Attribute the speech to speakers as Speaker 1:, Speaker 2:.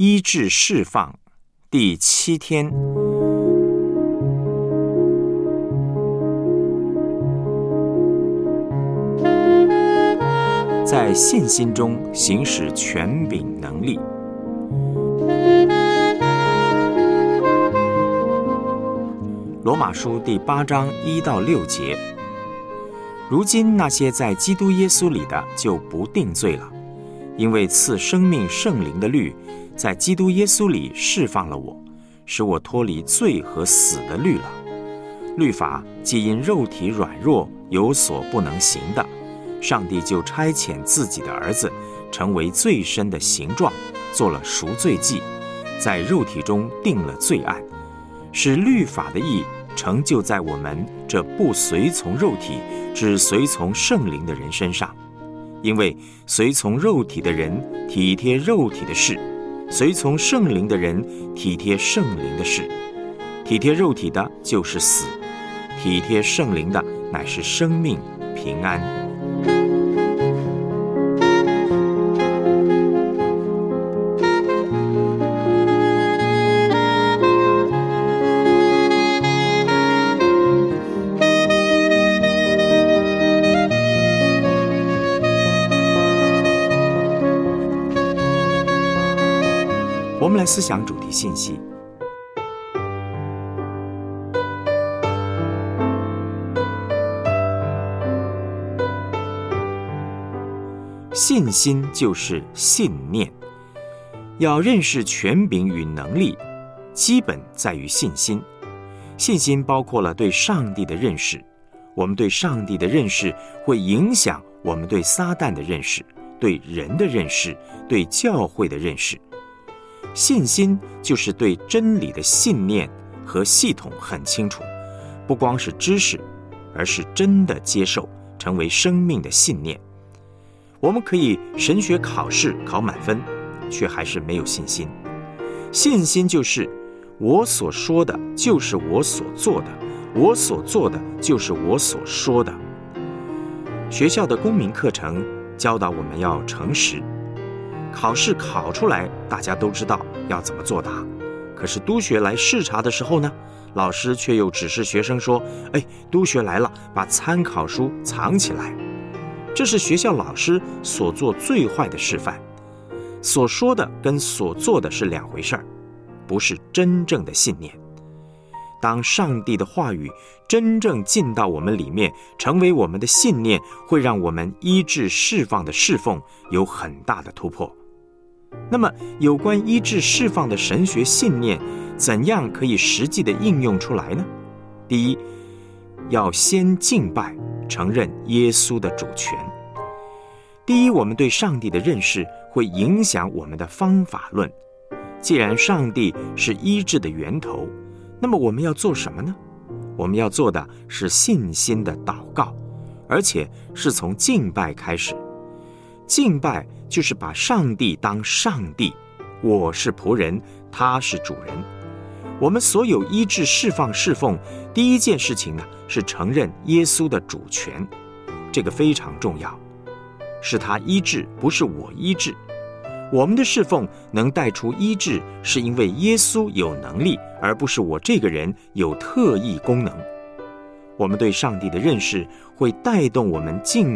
Speaker 1: 医治释放第七天，在信心中行使权柄能力。罗马书第八章一到六节。如今那些在基督耶稣里的就不定罪了，因为赐生命圣灵的律在基督耶稣里释放了我，使我脱离罪和死的律了。律法既因肉体软弱有所不能行的，上帝就差遣自己的儿子，成为最深的形状，做了赎罪祭，在肉体中定了罪案，使律法的义成就在我们这不随从肉体。只随从圣灵的人身上，因为随从肉体的人体贴肉体的事，随从圣灵的人体贴圣灵的事。体贴肉体的就是死，体贴圣灵的乃是生命平安。我们来思想主题信息。信心就是信念。要认识权柄与能力，基本在于信心。信心包括了对上帝的认识。我们对上帝的认识会影响我们对撒旦的认识、对人的认识、对教会的认识。信心就是对真理的信念和系统很清楚，不光是知识，而是真的接受，成为生命的信念。我们可以神学考试考满分，却还是没有信心。信心就是我所说的，就是我所做的；我所做的，就是我所说的。学校的公民课程教导我们要诚实。考试考出来，大家都知道要怎么作答。可是督学来视察的时候呢，老师却又指示学生说：“哎，督学来了，把参考书藏起来。”这是学校老师所做最坏的示范。所说的跟所做的是两回事儿，不是真正的信念。当上帝的话语真正进到我们里面，成为我们的信念，会让我们医治释放的侍奉有很大的突破。那么，有关医治释放的神学信念，怎样可以实际的应用出来呢？第一，要先敬拜，承认耶稣的主权。第一，我们对上帝的认识会影响我们的方法论。既然上帝是医治的源头，那么我们要做什么呢？我们要做的是信心的祷告，而且是从敬拜开始。敬拜就是把上帝当上帝，我是仆人，他是主人。我们所有医治、释放、侍奉，第一件事情呢是承认耶稣的主权，这个非常重要。是他医治，不是我医治。我们的侍奉能带出医治，是因为耶稣有能力，而不是我这个人有特异功能。我们对上帝的认识会带动我们敬